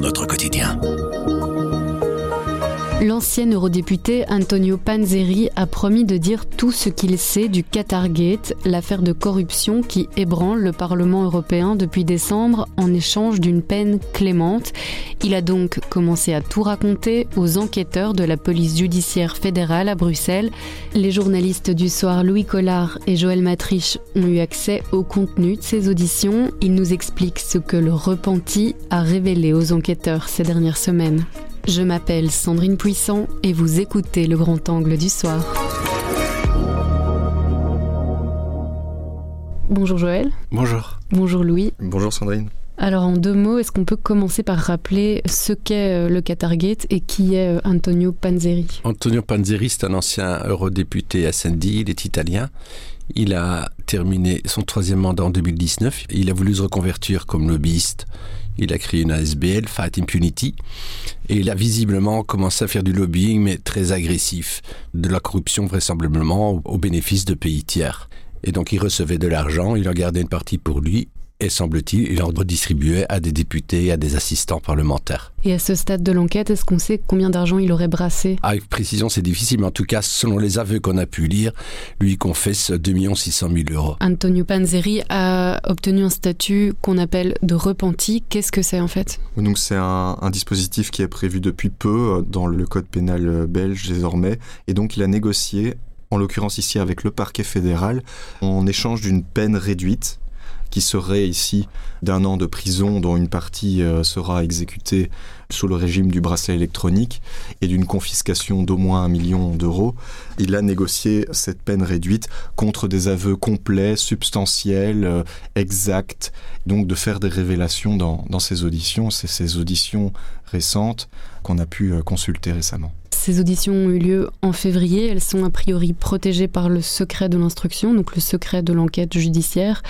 notre quotidien. L'ancien eurodéputé Antonio Panzeri a promis de dire tout ce qu'il sait du Qatargate, l'affaire de corruption qui ébranle le Parlement européen depuis décembre en échange d'une peine clémente. Il a donc commencé à tout raconter aux enquêteurs de la police judiciaire fédérale à Bruxelles. Les journalistes du soir Louis Collard et Joël Matriche ont eu accès au contenu de ces auditions. Ils nous expliquent ce que le repenti a révélé aux enquêteurs ces dernières semaines. Je m'appelle Sandrine Puissant et vous écoutez le grand angle du soir. Bonjour Joël. Bonjour. Bonjour Louis. Bonjour Sandrine. Alors en deux mots, est-ce qu'on peut commencer par rappeler ce qu'est euh, le Qatargate et qui est euh, Antonio Panzeri? Antonio Panzeri, c'est un ancien eurodéputé SND, il est italien. Il a terminé son troisième mandat en 2019. Il a voulu se reconvertir comme lobbyiste. Il a créé une ASBL, Fight Impunity, et il a visiblement commencé à faire du lobbying, mais très agressif, de la corruption vraisemblablement au bénéfice de pays tiers. Et donc il recevait de l'argent, il en gardait une partie pour lui, et semble-t-il, il en redistribuait à des députés et à des assistants parlementaires. Et à ce stade de l'enquête, est-ce qu'on sait combien d'argent il aurait brassé? Avec précision, c'est difficile, mais en tout cas, selon les aveux qu'on a pu lire, lui confesse 2 600 000 euros. Antonio Panzeri a obtenu un statut qu'on appelle de repenti. Qu'est-ce que c'est en fait? Donc c'est un, un, dispositif qui est prévu depuis peu dans le code pénal belge désormais, et donc il a négocié en l'occurrence ici avec le parquet fédéral, en échange d'une peine réduite qui serait ici d'un an de prison dont une partie euh, sera exécutée sous le régime du bracelet électronique et d'une confiscation d'au moins un million d'euros. Il a négocié cette peine réduite contre des aveux complets, substantiels, euh, exacts, donc de faire des révélations dans, dans ces auditions. C'est ces auditions récentes qu'on a pu euh, consulter récemment. Ces auditions ont eu lieu en février. Elles sont a priori protégées par le secret de l'instruction, donc le secret de l'enquête judiciaire.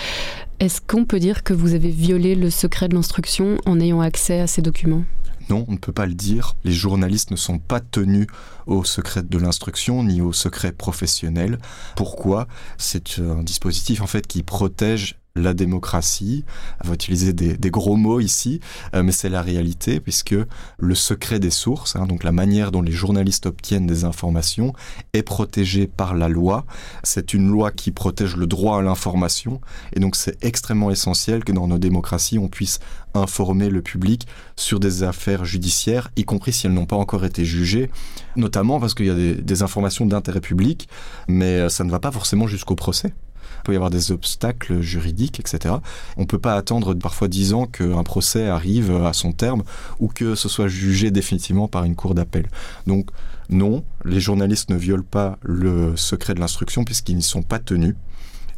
Est-ce qu'on peut dire que vous avez violé le secret de l'instruction en ayant accès à ces documents? Non, on ne peut pas le dire. Les journalistes ne sont pas tenus au secret de l'instruction ni au secret professionnel. Pourquoi? C'est un dispositif en fait qui protège la démocratie. On va utiliser des, gros mots ici, euh, mais c'est la réalité puisque le secret des sources, hein, donc la manière dont les journalistes obtiennent des informations, est protégé par la loi. C'est une loi qui protège le droit à l'information et donc c'est extrêmement essentiel que dans nos démocraties on puisse informer le public sur des affaires judiciaires, y compris si elles n'ont pas encore été jugées, notamment parce qu'il y a des, des informations d'intérêt public, mais ça ne va pas forcément jusqu'au procès peut y avoir des obstacles juridiques, etc. On ne peut pas attendre parfois dix ans qu'un procès arrive à son terme ou que ce soit jugé définitivement par une cour d'appel. Donc non, les journalistes ne violent pas le secret de l'instruction puisqu'ils n'y sont pas tenus.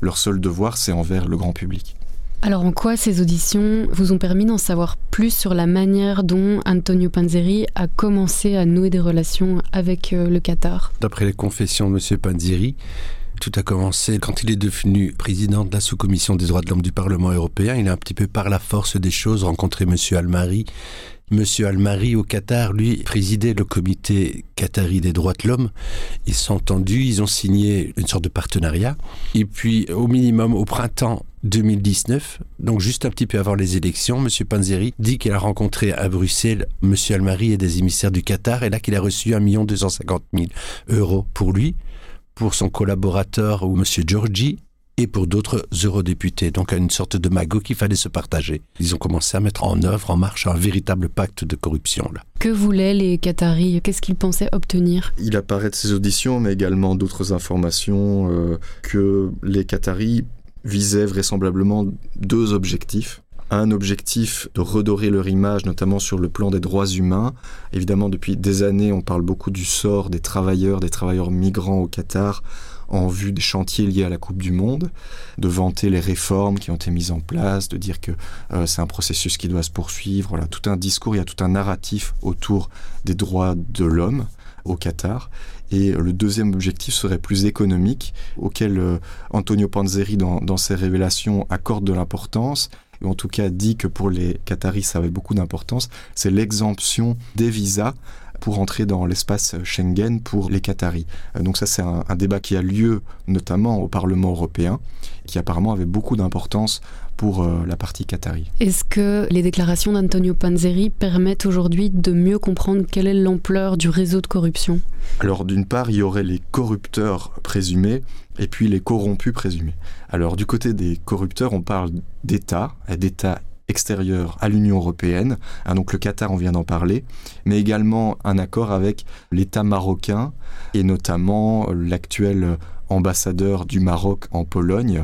Leur seul devoir, c'est envers le grand public. Alors en quoi ces auditions vous ont permis d'en savoir plus sur la manière dont Antonio Panzeri a commencé à nouer des relations avec euh, le Qatar? D'après les confessions de M. Panzeri, tout a commencé quand il est devenu président de la sous-commission des droits de l'homme du Parlement européen. Il a un petit peu par la force des choses rencontré M. Almari. M. Almari au Qatar, lui, présidait le comité qatari des droits de l'homme. Ils sont entendus, ils ont signé une sorte de partenariat. Et puis, au minimum, au printemps 2019, donc juste un petit peu avant les élections, M. Panzeri dit qu'il a rencontré à Bruxelles M. Almari et des émissaires du Qatar, et là qu'il a reçu 1 250 000 euros pour lui pour son collaborateur ou M. Giorgi et pour d'autres eurodéputés. Donc une sorte de magot qu'il fallait se partager. Ils ont commencé à mettre en œuvre, en marche, un véritable pacte de corruption. Là. Que voulaient les Qataris? Qu'est-ce qu'ils pensaient obtenir? Il apparaît de ces auditions, mais également d'autres informations, euh, que les Qataris visaient vraisemblablement deux objectifs un objectif de redorer leur image, notamment sur le plan des droits humains. Évidemment, depuis des années, on parle beaucoup du sort des travailleurs, des travailleurs migrants au Qatar en vue des chantiers liés à la Coupe du Monde, de vanter les réformes qui ont été mises en place, de dire que euh, c'est un processus qui doit se poursuivre. Voilà, tout un discours, il y a tout un narratif autour des droits de l'homme au Qatar. Et le deuxième objectif serait plus économique, auquel euh, Antonio Panzeri, dans, dans ses révélations, accorde de l'importance ou en tout cas dit que pour les Qataris ça avait beaucoup d'importance, c'est l'exemption des visas pour entrer dans l'espace Schengen pour les Qataris. Euh, donc ça c'est un, un, débat qui a lieu notamment au Parlement européen, qui apparemment avait beaucoup d'importance pour euh, la partie qatari. Est-ce que les déclarations d'Antonio Panzeri permettent aujourd'hui de mieux comprendre quelle est l'ampleur du réseau de corruption? Alors d'une part, il y aurait les corrupteurs présumés et puis les corrompus présumés. Alors du côté des corrupteurs, on parle d'États, d'États extérieurs à l'Union européenne, ah, donc le Qatar, on vient d'en parler, mais également un accord avec l'État marocain et notamment l'actuel ambassadeur du Maroc en Pologne,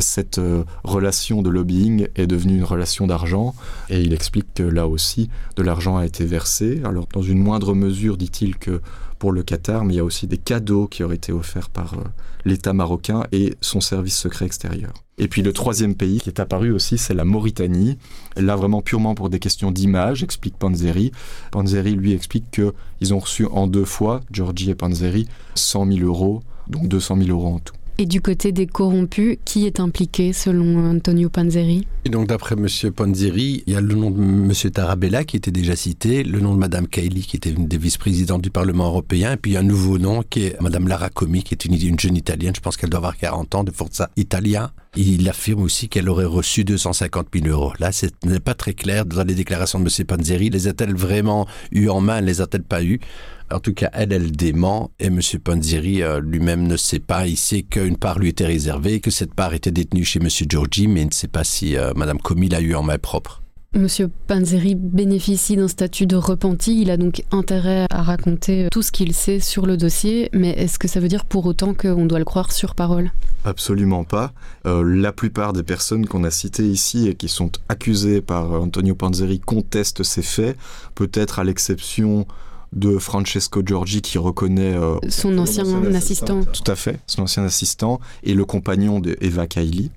cette euh, relation de lobbying est devenue une relation d'argent et il explique que là aussi de l'argent a été versé. Alors dans une moindre mesure dit-il que pour le Qatar, mais il y a aussi des cadeaux qui auraient été offerts par euh, l'État marocain et son service secret extérieur. Et puis le troisième pays qui est apparu aussi, c'est la Mauritanie. Là, vraiment purement pour des questions d'image, explique Panzeri. Panzeri, lui, explique qu'ils ont reçu en deux fois, Georgie et Panzeri, 100 000 euros, donc 200 000 euros en tout. Et du côté des corrompus, qui est impliqué selon Antonio Panzeri Et donc d'après M. Panzeri, il y a le nom de M. Tarabella qui était déjà cité, le nom de Mme Kaili qui était une des vice-présidentes du Parlement européen, et puis un nouveau nom qui est Mme Lara Comi qui est une, une jeune italienne, je pense qu'elle doit avoir 40 ans, de Forza Italia. Il affirme aussi qu'elle aurait reçu 250 000 euros. Là, ce n'est pas très clair dans les déclarations de M. Panzeri. Les a-t-elle vraiment eu en main, les a-t-elle pas eu? En tout cas, elle, elle dément, et M. Panzeri euh, lui-même ne sait pas. Il sait qu'une part lui était réservée, que cette part était détenue chez M. Giorgi, mais il ne sait pas si euh, Mme Comey l'a eu en main propre. Monsieur Panzeri bénéficie d'un statut de repenti, il a donc intérêt à raconter tout ce qu'il sait sur le dossier, mais est-ce que ça veut dire pour autant qu'on doit le croire sur parole? Absolument pas. Euh, la plupart des personnes qu'on a citées ici et qui sont accusées par Antonio Panzeri contestent ces faits, peut-être à l'exception de Francesco Giorgi qui reconnaît euh, son ancien, assistant. Tout à fait, son ancien assistant et le compagnon de Eva Kaili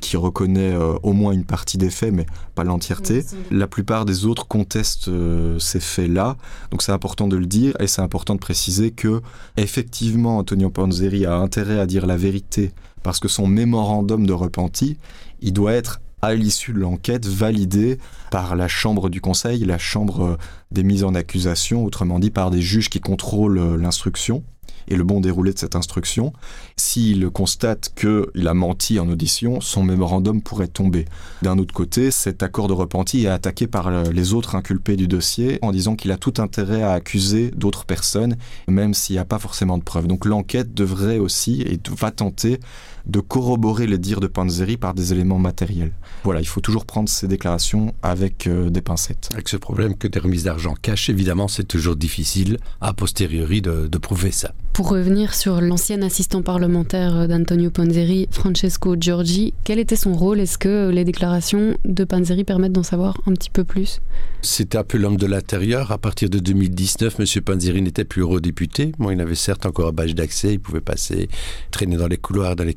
qui reconnaît euh, au moins une partie des faits mais pas l'entièreté. La plupart des autres contestent euh, ces faits-là. Donc c'est important de le dire et c'est important de préciser que effectivement Antonio Panzeri a intérêt à dire la vérité parce que son mémorandum de repenti, il doit être à l'issue de l'enquête validée par la chambre du conseil, la chambre des mises en accusation, autrement dit par des juges qui contrôlent euh, l'instruction et le bon déroulé de cette instruction. S'il constate qu'il a menti en audition, son mémorandum pourrait tomber. D'un autre côté, cet accord de repenti est attaqué par euh, les autres inculpés du dossier en disant qu'il a tout intérêt à accuser d'autres personnes, même s'il n'y a pas forcément de preuves. Donc l'enquête devrait aussi et va tenter de corroborer les dires de Panzeri par des éléments matériels. Voilà, il faut toujours prendre ces déclarations avec euh, des pincettes. Avec ce problème que des remises d'argent cachent, évidemment, c'est toujours difficile a posteriori de, de prouver ça. Pour revenir sur l'ancien assistant parlementaire d'Antonio Panzeri, Francesco Giorgi, quel était son rôle? Est-ce que les déclarations de Panzeri permettent d'en savoir un petit peu plus? C'était un peu l'homme de l'intérieur. À partir de 2019, M. Panzeri n'était plus eurodéputé. Bon, il avait certes encore un badge d'accès, il pouvait passer, traîner dans les couloirs, dans les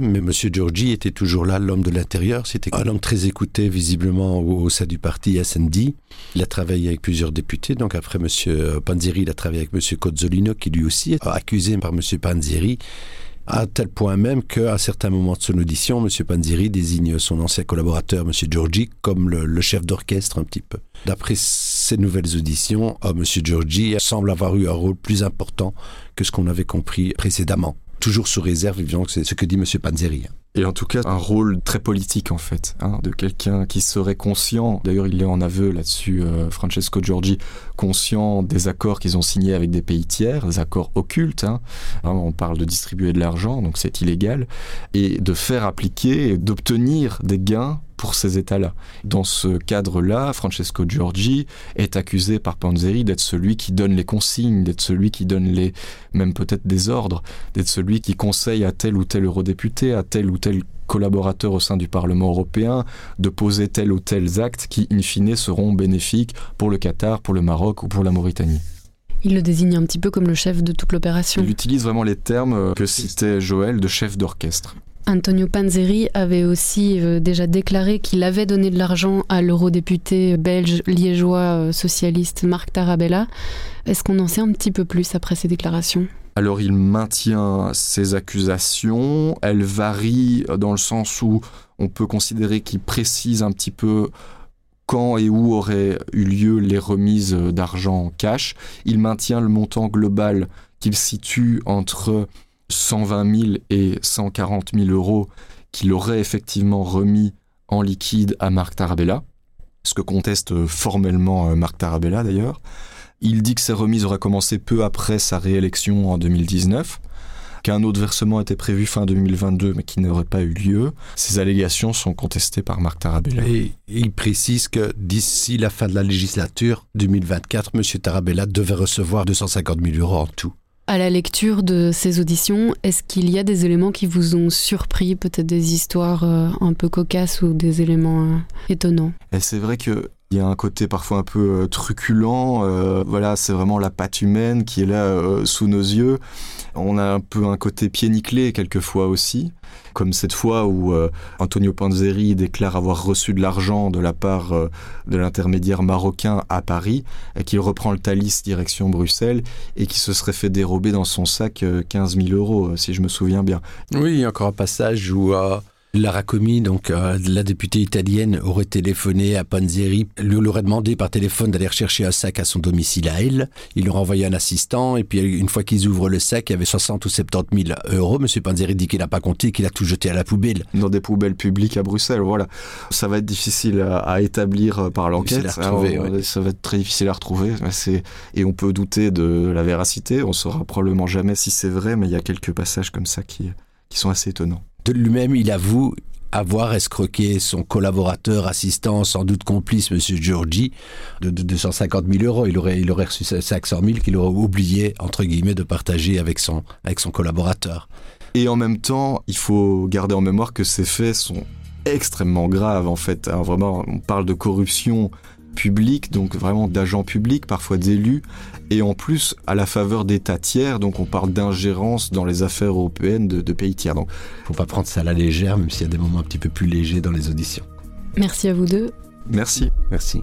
mais M. Giorgi était toujours là, l'homme de l'intérieur. C'était un homme très écouté, visiblement, au, sein du parti SND. Il a travaillé avec plusieurs députés. Donc après M. Panzeri, il a travaillé avec M. Cozzolino, qui lui aussi accusé par M. Panzeri, à tel point même qu'à certains moments de son audition, M. Panzeri désigne son ancien collaborateur, M. Giorgi, comme le, chef d'orchestre un petit peu. D'après ces nouvelles auditions, euh, M. Giorgi semble avoir eu un rôle plus important que ce qu'on avait compris précédemment. Toujours sous réserve, évidemment, c'est ce que dit M. Panzeri. Et en tout cas, un rôle très politique en fait, hein, de quelqu'un qui serait conscient, d'ailleurs il est en aveu là-dessus, euh, Francesco Giorgi, conscient des accords qu'ils ont signés avec des pays tiers, des accords occultes, hein. on parle de distribuer de l'argent, donc c'est illégal, et de faire appliquer d'obtenir des gains pour ces États-là. Dans ce cadre-là, Francesco Giorgi est accusé par Panzeri d'être celui qui donne les consignes, d'être celui qui donne les, même peut-être des ordres, d'être celui qui conseille à tel ou tel eurodéputé, à tel ou tel collaborateur au sein du Parlement européen de poser tel ou tel acte qui, in fine, seront bénéfiques pour le Qatar, pour le Maroc ou pour la Mauritanie. Il le désigne un petit peu comme le chef de toute l'opération. Il utilise vraiment les termes que citait Joël de chef d'orchestre. Antonio Panzeri avait aussi euh, déjà déclaré qu'il avait donné de l'argent à l'eurodéputé belge liégeois euh, socialiste Marc Tarabella. Est-ce qu'on en sait un petit peu plus après ces déclarations? Alors il maintient ses accusations, elles varient dans le sens où on peut considérer qu'il précise un petit peu quand et où auraient eu lieu les remises d'argent cash. Il maintient le montant global qu'il situe entre 120 000 et 140 000 euros qu'il aurait effectivement remis en liquide à Marc Tarabella, ce que conteste formellement euh, Marc Tarabella d'ailleurs. Il dit que ces remises auraient commencé peu après sa réélection en 2019 qu'un autre versement était prévu fin 2022 mais qui n'aurait pas eu lieu. Ces allégations sont contestées par Marc Tarabella. Et il précise que d'ici la fin de la législature 2024, M. Tarabella devait recevoir 250 000 euros en tout. À la lecture de ces auditions, est-ce qu'il y a des éléments qui vous ont surpris, peut-être des histoires euh, un peu cocasses ou des éléments euh, étonnants? C'est vrai que il y a un côté parfois un peu euh, truculent. voilà, c'est vraiment la patte humaine qui est là sous nos yeux. On a un peu un côté pied nickelé quelquefois aussi, comme cette fois où euh, Antonio Panzeri déclare avoir reçu de l'argent de la part euh, de l'intermédiaire marocain à Paris, et qu'il reprend le Thalys direction Bruxelles et qui se serait fait dérober dans son sac 15 euh, 000 euros, si je me souviens bien. Oui, encore un passage où Lara Comi, donc euh, la députée italienne, aurait téléphoné à Panzeri, lui aurait demandé par téléphone d'aller chercher un sac à son domicile à elle. Il leur a envoyé un assistant et puis une fois qu'ils ouvrent le sac, il y avait 60 ou 70 000 euros. Monsieur Panzeri dit qu'il n'a pas compté, qu'il a tout jeté à la poubelle. Dans des poubelles publiques à Bruxelles, voilà. Ça va être difficile à, établir euh, par l'enquête. Ça va être très difficile à retrouver. Et on peut douter de la véracité. On saura probablement jamais si c'est vrai, mais il y a quelques passages comme ça qui, qui sont assez étonnants. De lui-même, il avoue avoir escroqué son collaborateur, assistant, sans doute complice, M. Giorgi, de, 250 000 euros. Il aurait, il aurait reçu 500 000 qu'il aurait oublié, entre guillemets, de partager avec son, avec son collaborateur. Et en même temps, il faut garder en mémoire que ces faits sont extrêmement graves, en fait. vraiment, on parle de corruption public, donc vraiment d'agents publics, parfois d'élus, et en plus à la faveur d'États tiers, donc on parle d'ingérence dans les affaires européennes de, de pays tiers. Donc, faut pas prendre ça à la légère, même s'il y a des moments un petit peu plus légers dans les auditions. Merci à vous deux. Merci. Merci.